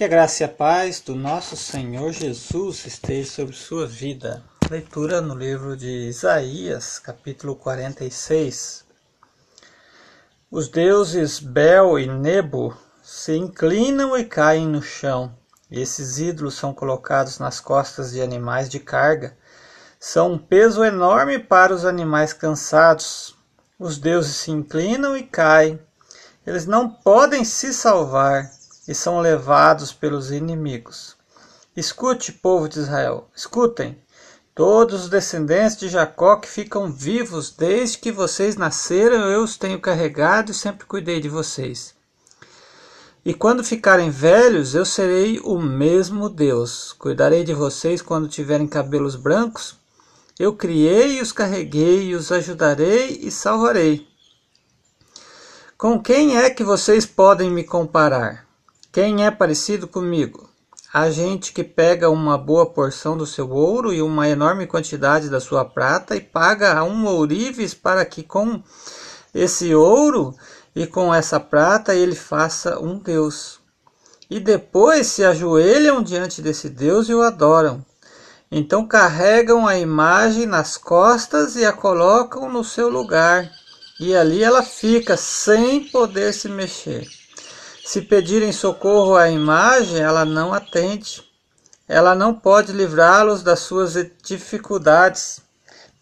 Que a graça e a paz do nosso Senhor Jesus esteja sobre sua vida. Leitura no livro de Isaías, capítulo 46. Os deuses Bel e Nebo se inclinam e caem no chão. Esses ídolos são colocados nas costas de animais de carga. São um peso enorme para os animais cansados. Os deuses se inclinam e caem. Eles não podem se salvar e são levados pelos inimigos. Escute, povo de Israel, escutem. Todos os descendentes de Jacó que ficam vivos desde que vocês nasceram, eu os tenho carregado e sempre cuidei de vocês. E quando ficarem velhos, eu serei o mesmo Deus. Cuidarei de vocês quando tiverem cabelos brancos. Eu criei os carreguei, os ajudarei e salvarei. Com quem é que vocês podem me comparar? Quem é parecido comigo? A gente que pega uma boa porção do seu ouro e uma enorme quantidade da sua prata e paga a um ourives para que com esse ouro e com essa prata ele faça um Deus. E depois se ajoelham diante desse Deus e o adoram. Então carregam a imagem nas costas e a colocam no seu lugar. E ali ela fica sem poder se mexer. Se pedirem socorro à imagem, ela não atende. Ela não pode livrá-los das suas dificuldades.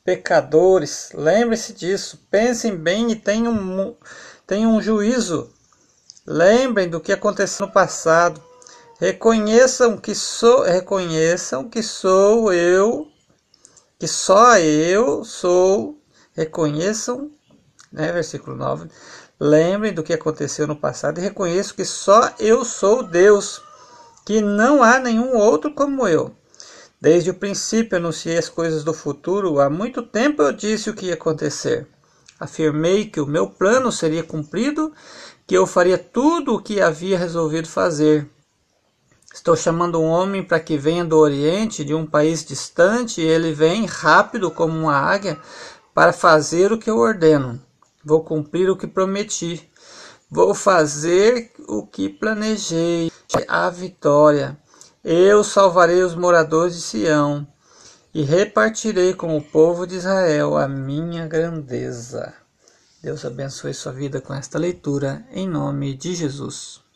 Pecadores, lembre-se disso. Pensem bem e tenham, tenham um juízo. Lembrem do que aconteceu no passado. Reconheçam que sou, reconheçam que sou eu, que só eu sou. Reconheçam, né, versículo 9 Lembrem do que aconteceu no passado e reconheço que só eu sou Deus, que não há nenhum outro como eu. Desde o princípio anunciei as coisas do futuro, há muito tempo eu disse o que ia acontecer. Afirmei que o meu plano seria cumprido, que eu faria tudo o que havia resolvido fazer. Estou chamando um homem para que venha do Oriente, de um país distante, e ele vem rápido como uma águia para fazer o que eu ordeno. Vou cumprir o que prometi. Vou fazer o que planejei. A vitória. Eu salvarei os moradores de Sião e repartirei com o povo de Israel a minha grandeza. Deus abençoe sua vida com esta leitura, em nome de Jesus.